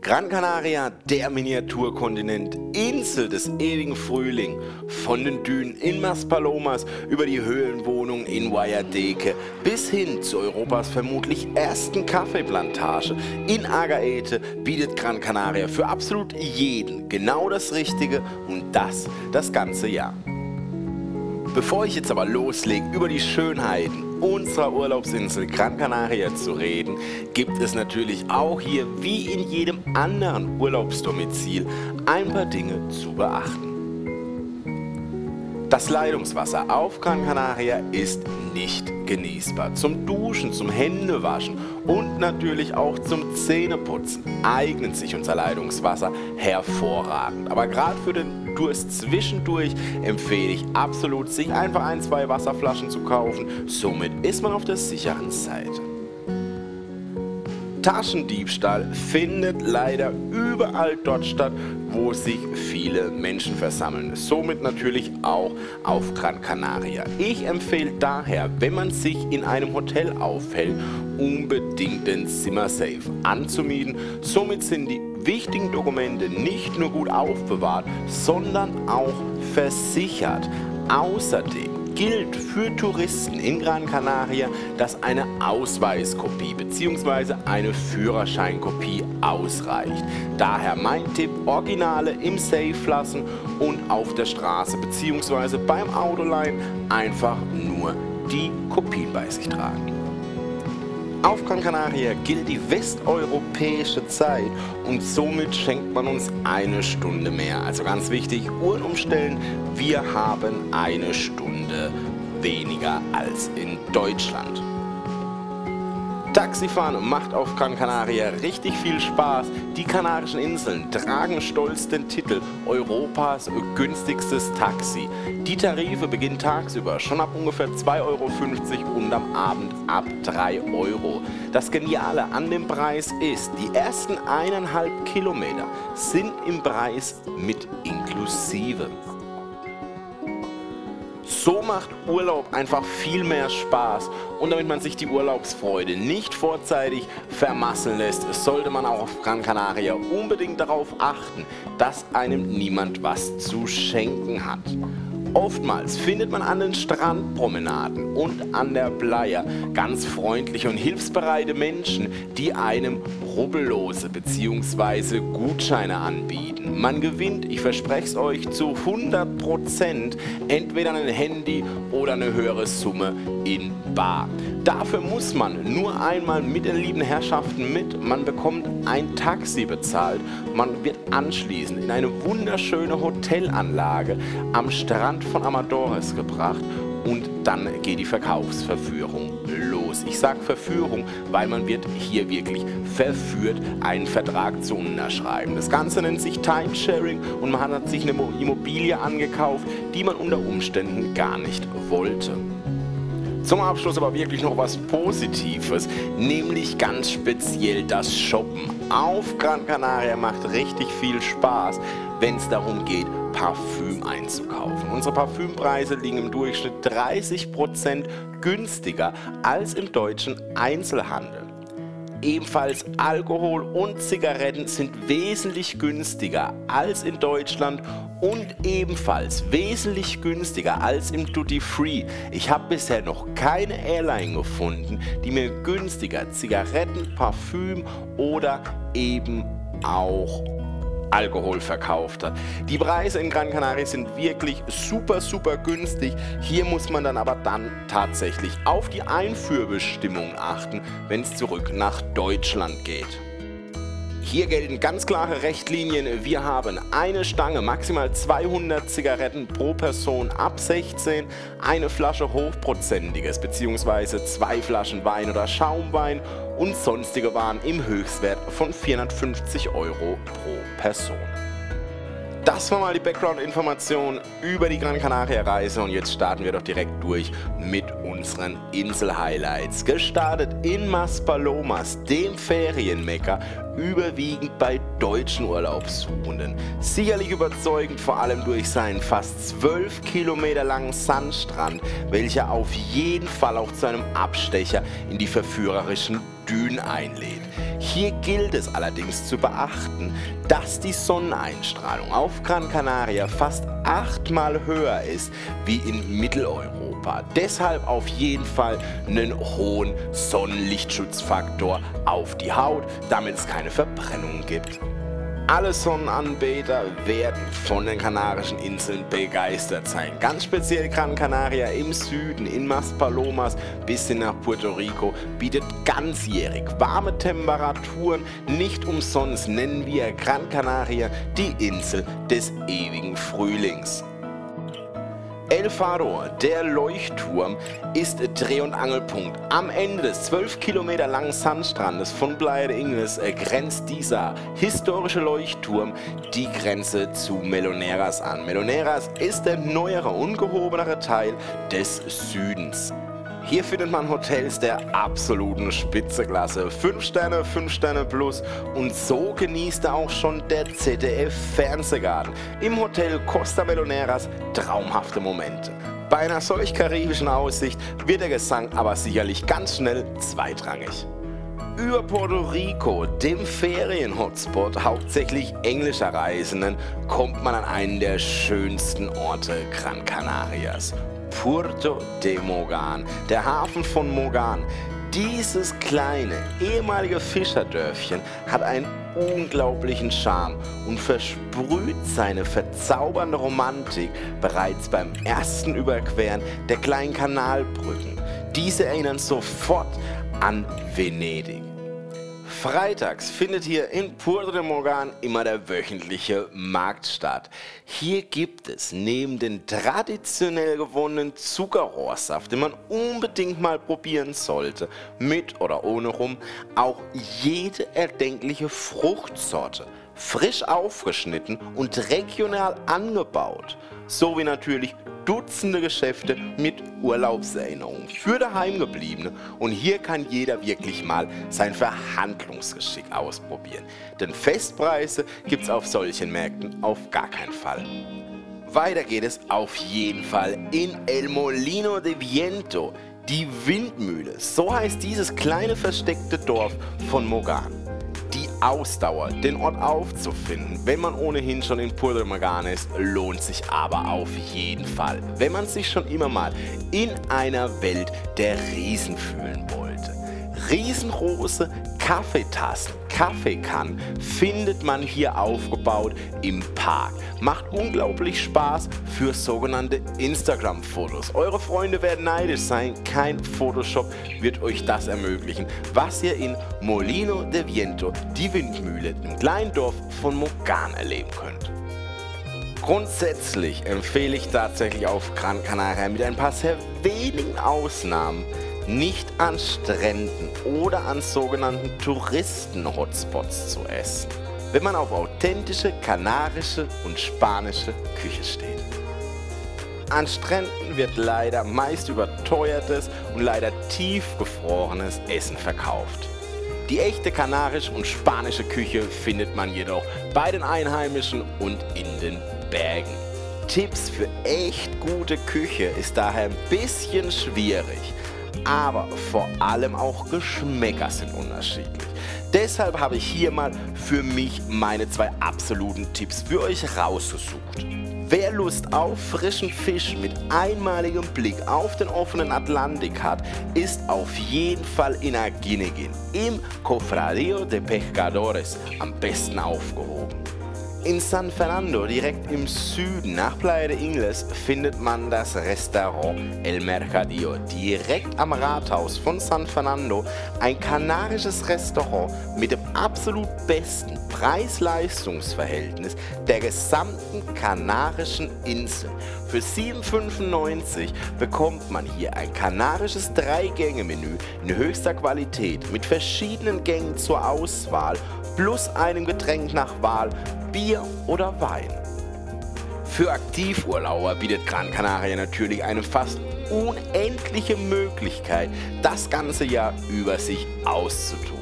Gran Canaria, der Miniaturkontinent, Insel des ewigen Frühling, von den Dünen in Maspalomas über die Höhlenwohnung in Guayadeke bis hin zu Europas vermutlich ersten Kaffeeplantage in Agaete bietet Gran Canaria für absolut jeden genau das Richtige und das das ganze Jahr. Bevor ich jetzt aber loslege, über die Schönheiten unserer Urlaubsinsel Gran Canaria zu reden, gibt es natürlich auch hier, wie in jedem anderen Urlaubsdomizil, ein paar Dinge zu beachten. Das Leitungswasser auf Gran Canaria ist nicht genießbar. Zum Duschen, zum Händewaschen und natürlich auch zum Zähneputzen eignet sich unser Leitungswasser hervorragend. Aber gerade für den Durst zwischendurch empfehle ich absolut, sich einfach ein, zwei Wasserflaschen zu kaufen. Somit ist man auf der sicheren Seite. Taschendiebstahl findet leider überall dort statt, wo sich viele Menschen versammeln. Somit natürlich auch auf Gran Canaria. Ich empfehle daher, wenn man sich in einem Hotel aufhält, unbedingt den Zimmersafe anzumieten. Somit sind die wichtigen Dokumente nicht nur gut aufbewahrt, sondern auch versichert. Außerdem gilt für Touristen in Gran Canaria, dass eine Ausweiskopie bzw. eine Führerscheinkopie ausreicht. Daher mein Tipp, Originale im Safe lassen und auf der Straße bzw. beim Autoleihen einfach nur die Kopien bei sich tragen. Auf Gran Canaria gilt die westeuropäische Zeit und somit schenkt man uns eine Stunde mehr. Also ganz wichtig, Uhren umstellen, wir haben eine Stunde weniger als in Deutschland. Taxifahren macht auf Gran Canaria richtig viel Spaß. Die Kanarischen Inseln tragen stolz den Titel Europas günstigstes Taxi. Die Tarife beginnen tagsüber schon ab ungefähr 2,50 Euro und am Abend ab 3 Euro. Das Geniale an dem Preis ist, die ersten eineinhalb Kilometer sind im Preis mit inklusive. So macht Urlaub einfach viel mehr Spaß und damit man sich die Urlaubsfreude nicht vorzeitig vermasseln lässt, sollte man auch auf Gran Canaria unbedingt darauf achten, dass einem niemand was zu schenken hat. Oftmals findet man an den Strandpromenaden und an der Playa ganz freundliche und hilfsbereite Menschen, die einem rubbellose bzw. Gutscheine anbieten. Man gewinnt, ich verspreche es euch, zu 100% entweder ein Handy oder eine höhere Summe in Bar. Dafür muss man nur einmal mit den lieben Herrschaften mit. Man bekommt ein Taxi bezahlt. Man wird anschließend in eine wunderschöne Hotelanlage am Strand von Amadores gebracht und dann geht die Verkaufsverführung los. Ich sage Verführung, weil man wird hier wirklich verführt, einen Vertrag zu unterschreiben. Das Ganze nennt sich Timesharing und man hat sich eine Immobilie angekauft, die man unter Umständen gar nicht wollte. Zum Abschluss aber wirklich noch was Positives, nämlich ganz speziell das Shoppen. Auf Gran Canaria macht richtig viel Spaß, wenn es darum geht, Parfüm einzukaufen. Unsere Parfümpreise liegen im Durchschnitt 30% günstiger als im deutschen Einzelhandel. Ebenfalls Alkohol und Zigaretten sind wesentlich günstiger als in Deutschland und ebenfalls wesentlich günstiger als im Duty Free. Ich habe bisher noch keine Airline gefunden, die mir günstiger Zigaretten, Parfüm oder eben auch Alkohol verkauft hat. Die Preise in Gran Canaria sind wirklich super, super günstig. Hier muss man dann aber dann tatsächlich auf die Einführbestimmungen achten, wenn es zurück nach Deutschland geht. Hier gelten ganz klare Rechtlinien. Wir haben eine Stange, maximal 200 Zigaretten pro Person ab 16, eine Flasche hochprozentiges bzw. zwei Flaschen Wein oder Schaumwein und sonstige Waren im Höchstwert von 450 Euro pro Person. Das war mal die Background-Information über die Gran Canaria-Reise und jetzt starten wir doch direkt durch mit unseren Insel-Highlights. Gestartet in Maspalomas, dem Ferienmecker, überwiegend bei deutschen Urlaubssuchenden. Sicherlich überzeugend, vor allem durch seinen fast 12 Kilometer langen Sandstrand, welcher auf jeden Fall auch zu einem Abstecher in die verführerischen Dünen einlädt. Hier gilt es allerdings zu beachten, dass die Sonneneinstrahlung auf Gran Canaria fast achtmal höher ist wie in Mitteleuropa. Deshalb auf jeden Fall einen hohen Sonnenlichtschutzfaktor auf die Haut, damit es keine Verbrennungen gibt. Alle Sonnenanbeter werden von den Kanarischen Inseln begeistert sein. Ganz speziell Gran Canaria im Süden, in Maspalomas bis hin nach Puerto Rico, bietet ganzjährig warme Temperaturen. Nicht umsonst nennen wir Gran Canaria die Insel des ewigen Frühlings. El Faro, der Leuchtturm, ist Dreh- und Angelpunkt. Am Ende des 12 Kilometer langen Sandstrandes von Playa de Ingles grenzt dieser historische Leuchtturm die Grenze zu Meloneras an. Meloneras ist der neuere, ungehobenere Teil des Südens. Hier findet man Hotels der absoluten Spitzeklasse. 5 Sterne, 5 Sterne plus. Und so genießt er auch schon der ZDF Fernsehgarten. Im Hotel Costa Meloneras traumhafte Momente. Bei einer solch karibischen Aussicht wird der Gesang aber sicherlich ganz schnell zweitrangig. Über Puerto Rico, dem Ferien-Hotspot hauptsächlich englischer Reisenden, kommt man an einen der schönsten Orte Gran Canarias. Puerto de Mogan, der Hafen von Mogan. Dieses kleine, ehemalige Fischerdörfchen hat einen unglaublichen Charme und versprüht seine verzaubernde Romantik bereits beim ersten Überqueren der kleinen Kanalbrücken. Diese erinnern sofort an Venedig. Freitags findet hier in Puerto de Morgan immer der wöchentliche Markt statt. Hier gibt es neben den traditionell gewonnenen Zuckerrohrsaft, den man unbedingt mal probieren sollte, mit oder ohne Rum, auch jede erdenkliche Fruchtsorte, frisch aufgeschnitten und regional angebaut, sowie natürlich Dutzende Geschäfte mit Urlaubserinnerungen für daheimgebliebene und hier kann jeder wirklich mal sein Verhandlungsgeschick ausprobieren. Denn Festpreise gibt es auf solchen Märkten auf gar keinen Fall. Weiter geht es auf jeden Fall in El Molino de Viento, die Windmühle. So heißt dieses kleine versteckte Dorf von Mogan Ausdauer, den Ort aufzufinden, wenn man ohnehin schon in Puerto Magan ist, lohnt sich aber auf jeden Fall. Wenn man sich schon immer mal in einer Welt der Riesen fühlen wollte. Riesengroße Kaffeetassen, Kaffeekannen findet man hier aufgebaut im Park. Macht unglaublich Spaß für sogenannte Instagram-Fotos. Eure Freunde werden neidisch sein. Kein Photoshop wird euch das ermöglichen, was ihr in Molino de Viento, die Windmühle im kleinen Dorf von Mogan erleben könnt. Grundsätzlich empfehle ich tatsächlich auf Gran Canaria mit ein paar sehr wenigen Ausnahmen nicht an Stränden oder an sogenannten Touristen-Hotspots zu essen, wenn man auf authentische kanarische und spanische Küche steht. An Stränden wird leider meist überteuertes und leider tiefgefrorenes Essen verkauft. Die echte kanarische und spanische Küche findet man jedoch bei den Einheimischen und in den Bergen. Tipps für echt gute Küche ist daher ein bisschen schwierig aber vor allem auch Geschmäcker sind unterschiedlich. Deshalb habe ich hier mal für mich meine zwei absoluten Tipps für euch rausgesucht. Wer Lust auf frischen Fisch mit einmaligem Blick auf den offenen Atlantik hat, ist auf jeden Fall in Aguinegin im Cofradillo de Pescadores am besten aufgehoben. In San Fernando, direkt im Süden nach Playa de Ingles, findet man das Restaurant El Mercadillo. Direkt am Rathaus von San Fernando ein kanarisches Restaurant mit dem absolut besten Preis-Leistungs-Verhältnis der gesamten kanarischen Insel. Für 7,95 bekommt man hier ein kanarisches Drei-Gänge-Menü in höchster Qualität mit verschiedenen Gängen zur Auswahl plus einem Getränk nach Wahl Bier oder Wein. Für Aktivurlauber bietet Gran Canaria natürlich eine fast unendliche Möglichkeit, das ganze Jahr über sich auszutoben.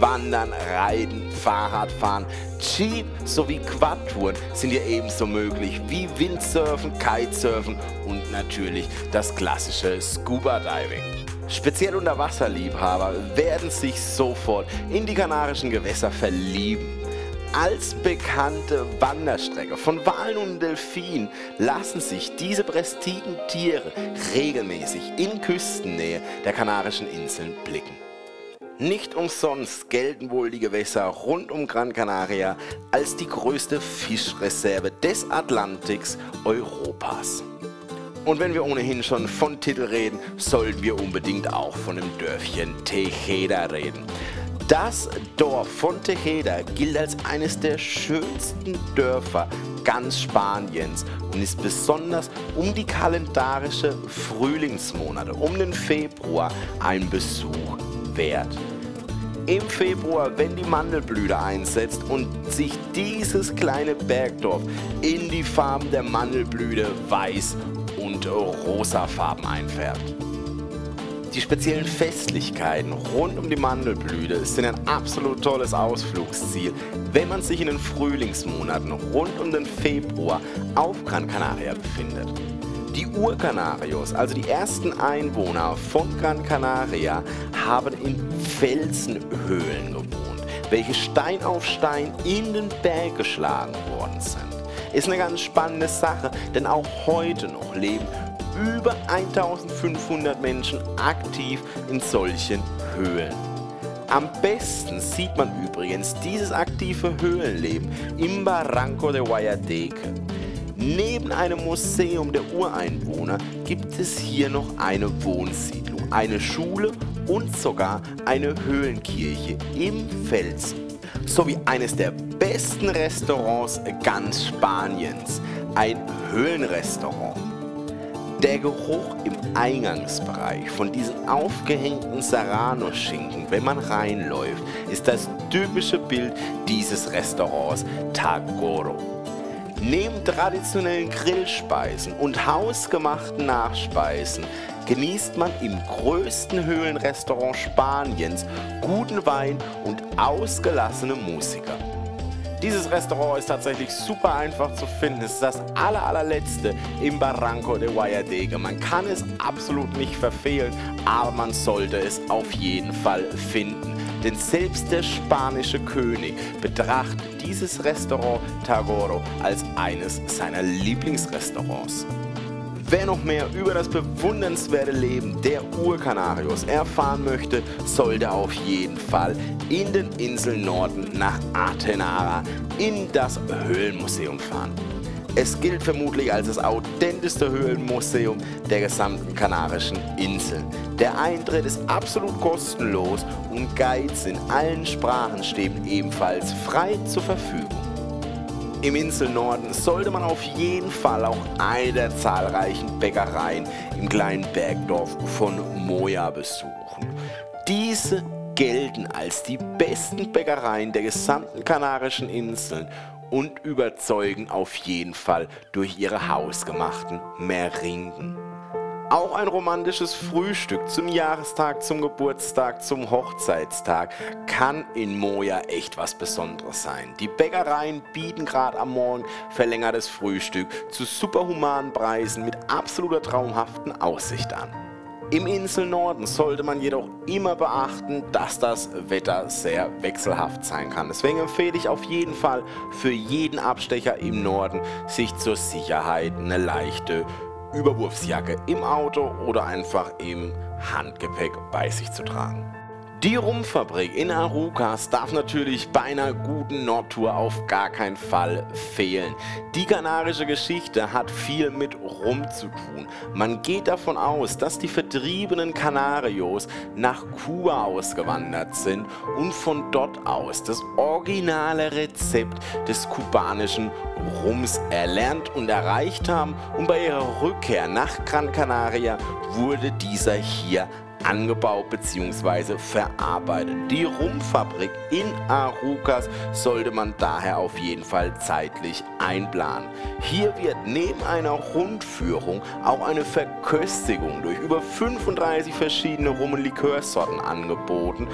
Wandern, Reiten, Fahrradfahren, Jeep sowie Quadtouren sind hier ebenso möglich wie Windsurfen, Kitesurfen und natürlich das klassische Scuba Diving. Speziell Unterwasserliebhaber werden sich sofort in die kanarischen Gewässer verlieben. Als bekannte Wanderstrecke von Walen und Delfinen lassen sich diese prästigen Tiere regelmäßig in Küstennähe der Kanarischen Inseln blicken. Nicht umsonst gelten wohl die Gewässer rund um Gran Canaria als die größte Fischreserve des Atlantiks Europas. Und wenn wir ohnehin schon von Titel reden, sollten wir unbedingt auch von dem Dörfchen Tejeda reden. Das Dorf von Tejeda gilt als eines der schönsten Dörfer ganz Spaniens und ist besonders um die kalendarische Frühlingsmonate, um den Februar, ein Besuch wert. Im Februar, wenn die Mandelblüte einsetzt und sich dieses kleine Bergdorf in die Farben der Mandelblüte weiß und rosafarben einfärbt. Die speziellen Festlichkeiten rund um die Mandelblüte sind ein absolut tolles Ausflugsziel, wenn man sich in den Frühlingsmonaten rund um den Februar auf Gran Canaria befindet. Die Urkanarios, also die ersten Einwohner von Gran Canaria, haben in Felsenhöhlen gewohnt, welche Stein auf Stein in den Berg geschlagen worden sind. Ist eine ganz spannende Sache, denn auch heute noch leben über 1500 Menschen aktiv in solchen Höhlen. Am besten sieht man übrigens dieses aktive Höhlenleben im Barranco de Guayateque. Neben einem Museum der Ureinwohner gibt es hier noch eine Wohnsiedlung, eine Schule und sogar eine Höhlenkirche im Felsen. Sowie eines der besten Restaurants ganz Spaniens, ein Höhlenrestaurant. Der Geruch im Eingangsbereich von diesen aufgehängten Serrano-Schinken, wenn man reinläuft, ist das typische Bild dieses Restaurants Tagoro. Neben traditionellen Grillspeisen und hausgemachten Nachspeisen genießt man im größten Höhlenrestaurant Spaniens guten Wein und ausgelassene Musiker. Dieses Restaurant ist tatsächlich super einfach zu finden. Es ist das aller, allerletzte im Barranco de Guayadegue. Man kann es absolut nicht verfehlen, aber man sollte es auf jeden Fall finden. Denn selbst der spanische König betrachtet dieses Restaurant Tagoro als eines seiner Lieblingsrestaurants. Wer noch mehr über das bewundernswerte Leben der Urkanarios erfahren möchte, sollte auf jeden Fall in den Inseln Norden nach Atenara in das Höhlenmuseum fahren. Es gilt vermutlich als das authentischste Höhlenmuseum der gesamten Kanarischen Inseln. Der Eintritt ist absolut kostenlos und Guides in allen Sprachen stehen ebenfalls frei zur Verfügung. Im Inselnorden sollte man auf jeden Fall auch eine der zahlreichen Bäckereien im kleinen Bergdorf von Moja besuchen. Diese gelten als die besten Bäckereien der gesamten Kanarischen Inseln und überzeugen auf jeden Fall durch ihre hausgemachten Merinken. Auch ein romantisches Frühstück zum Jahrestag, zum Geburtstag, zum Hochzeitstag kann in Moja echt was Besonderes sein. Die Bäckereien bieten gerade am Morgen verlängertes Frühstück zu superhumanen Preisen mit absoluter traumhaften Aussicht an. Im Inselnorden sollte man jedoch immer beachten, dass das Wetter sehr wechselhaft sein kann. Deswegen empfehle ich auf jeden Fall für jeden Abstecher im Norden, sich zur Sicherheit eine leichte Überwurfsjacke im Auto oder einfach im Handgepäck bei sich zu tragen. Die Rumfabrik in Arucas darf natürlich bei einer guten Nordtour auf gar keinen Fall fehlen. Die kanarische Geschichte hat viel mit Rum zu tun. Man geht davon aus, dass die vertriebenen Kanarios nach Kuba ausgewandert sind und von dort aus das originale Rezept des kubanischen Rums erlernt und erreicht haben und bei ihrer Rückkehr nach Gran Canaria wurde dieser hier angebaut bzw. verarbeitet. Die Rumfabrik in Arucas sollte man daher auf jeden Fall zeitlich einplanen. Hier wird neben einer Rundführung auch eine Verköstigung durch über 35 verschiedene Rum- und Likörsorten angeboten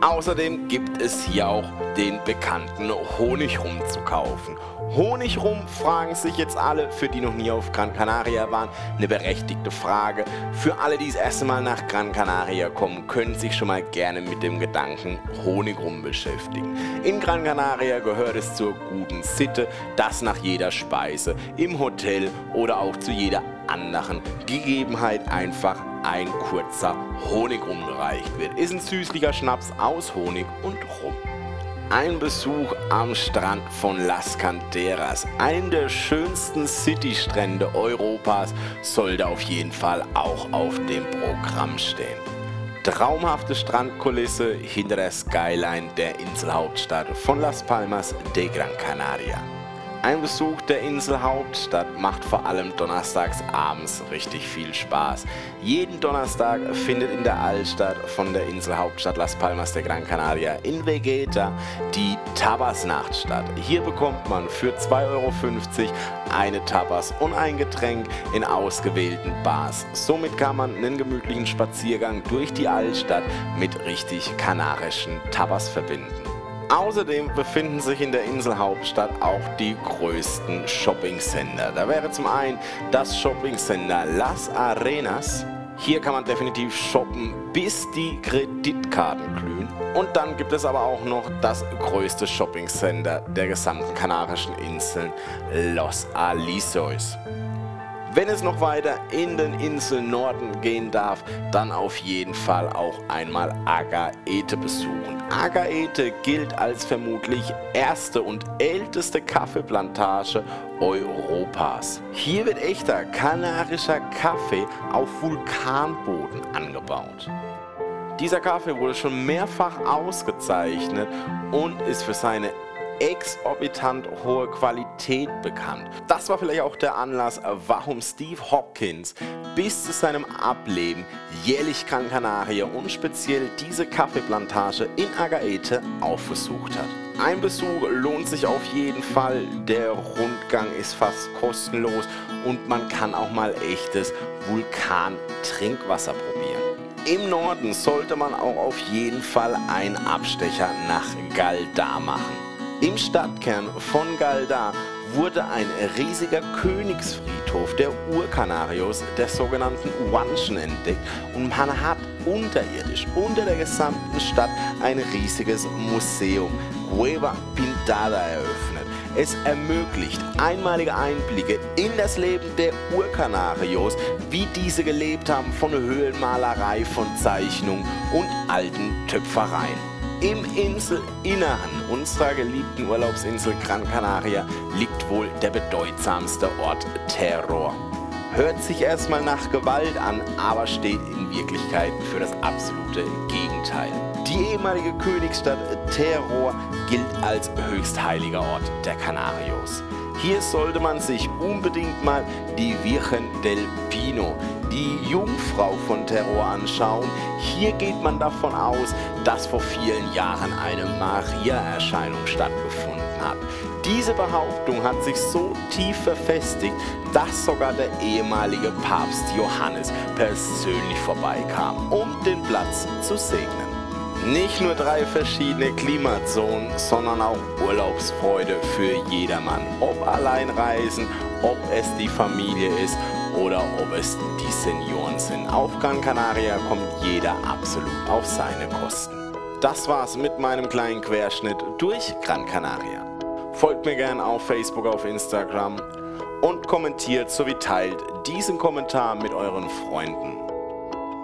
Außerdem gibt es hier auch den bekannten Honigrum zu kaufen. Honigrum fragen sich jetzt alle, für die noch nie auf Gran Canaria waren, eine berechtigte Frage. Für alle, die das erste Mal nach Gran Canaria kommen, können sich schon mal gerne mit dem Gedanken Honigrum beschäftigen. In Gran Canaria gehört es zur guten Sitte, dass nach jeder Speise im Hotel oder auch zu jeder anderen Gegebenheit einfach ein kurzer Honigrum gereicht wird. Ist ein süßlicher Schnaps aus Honig und Rum. Ein Besuch am Strand von Las Canteras, ein der schönsten City-Strände Europas, sollte auf jeden Fall auch auf dem Programm stehen. Traumhafte Strandkulisse hinter der Skyline der Inselhauptstadt von Las Palmas de Gran Canaria. Ein Besuch der Inselhauptstadt macht vor allem donnerstags abends richtig viel Spaß. Jeden Donnerstag findet in der Altstadt von der Inselhauptstadt Las Palmas de Gran Canaria in Vegeta die Tabasnacht statt. Hier bekommt man für 2,50 Euro eine Tapas und ein Getränk in ausgewählten Bars. Somit kann man einen gemütlichen Spaziergang durch die Altstadt mit richtig kanarischen Tapas verbinden. Außerdem befinden sich in der Inselhauptstadt auch die größten Shopping-Center. Da wäre zum einen das Shopping-Center Las Arenas. Hier kann man definitiv shoppen, bis die Kreditkarten glühen. Und dann gibt es aber auch noch das größte Shopping-Center der gesamten Kanarischen Inseln, Los Alisos. Wenn es noch weiter in den Inseln Norden gehen darf, dann auf jeden Fall auch einmal Agaete besuchen. Agaete gilt als vermutlich erste und älteste Kaffeeplantage Europas. Hier wird echter kanarischer Kaffee auf Vulkanboden angebaut. Dieser Kaffee wurde schon mehrfach ausgezeichnet und ist für seine exorbitant hohe Qualität bekannt. Das war vielleicht auch der Anlass, warum Steve Hopkins bis zu seinem Ableben jährlich Gran Canaria und speziell diese Kaffeeplantage in Agaete aufgesucht hat. Ein Besuch lohnt sich auf jeden Fall. Der Rundgang ist fast kostenlos und man kann auch mal echtes Vulkan-Trinkwasser probieren. Im Norden sollte man auch auf jeden Fall einen Abstecher nach Galda machen. Im Stadtkern von Galda wurde ein riesiger Königsfriedhof der Urkanarios, der sogenannten Wanschen, entdeckt und man hat unterirdisch unter der gesamten Stadt ein riesiges Museum, Cueva Pintada, eröffnet. Es ermöglicht einmalige Einblicke in das Leben der Urkanarios, wie diese gelebt haben von Höhlenmalerei, von Zeichnung und alten Töpfereien. Im Inselinneren unserer geliebten Urlaubsinsel Gran Canaria liegt wohl der bedeutsamste Ort Terror. Hört sich erstmal nach Gewalt an, aber steht in Wirklichkeit für das absolute Gegenteil. Die ehemalige Königsstadt Terror gilt als höchst heiliger Ort der Canarios. Hier sollte man sich unbedingt mal die Virgen del Pino, die Jungfrau von Terror anschauen. Hier geht man davon aus, dass vor vielen Jahren eine Maria-Erscheinung stattgefunden hat. Diese Behauptung hat sich so tief verfestigt, dass sogar der ehemalige Papst Johannes persönlich vorbeikam, um den Platz zu segnen. Nicht nur drei verschiedene Klimazonen, sondern auch Urlaubsfreude für jedermann. Ob Alleinreisen, ob es die Familie ist oder ob es die Senioren sind. Auf Gran Canaria kommt jeder absolut auf seine Kosten. Das war's mit meinem kleinen Querschnitt durch Gran Canaria. Folgt mir gerne auf Facebook, auf Instagram und kommentiert sowie teilt diesen Kommentar mit euren Freunden.